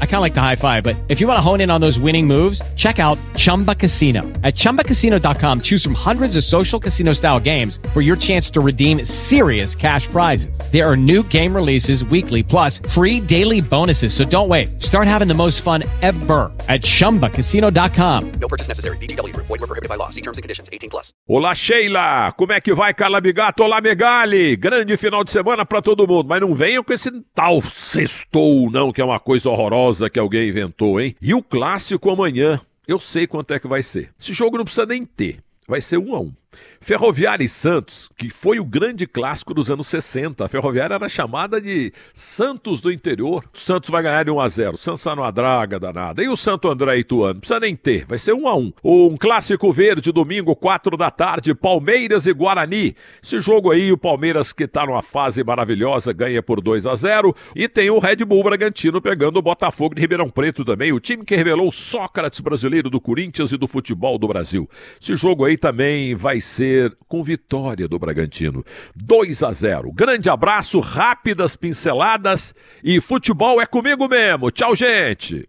I kind of like the high five, but if you want to hone in on those winning moves, check out Chumba Casino. At ChumbaCasino.com, choose from hundreds of social casino style games for your chance to redeem serious cash prizes. There are new game releases weekly, plus free daily bonuses. So don't wait. Start having the most fun ever at ChumbaCasino.com. No purchase necessary. VGW. Void were prohibited by law. See terms and conditions. 18 plus. Olá, Sheila! Como é que vai, Calabigato? Olá, Megali! Grande final de semana para todo mundo, mas não venham com esse tal sextou, não, que é uma coisa horrorosa que alguém inventou, hein? E o clássico amanhã, eu sei quanto é que vai ser. Esse jogo não precisa nem ter, vai ser um a um. Ferroviária e Santos, que foi o grande clássico dos anos 60. A Ferroviária era chamada de Santos do interior. O Santos vai ganhar de 1 a 0. O Santos numa draga danada. E o Santo André Ituano? Não precisa nem ter, vai ser 1 a 1. Um clássico verde, domingo, 4 da tarde, Palmeiras e Guarani. Esse jogo aí, o Palmeiras que está numa fase maravilhosa, ganha por 2 a 0. E tem o Red Bull Bragantino pegando o Botafogo de Ribeirão Preto também. O time que revelou o Sócrates brasileiro do Corinthians e do futebol do Brasil. Esse jogo aí também vai ser com vitória do Bragantino. 2 a 0. Grande abraço, rápidas pinceladas e futebol é comigo mesmo. Tchau, gente.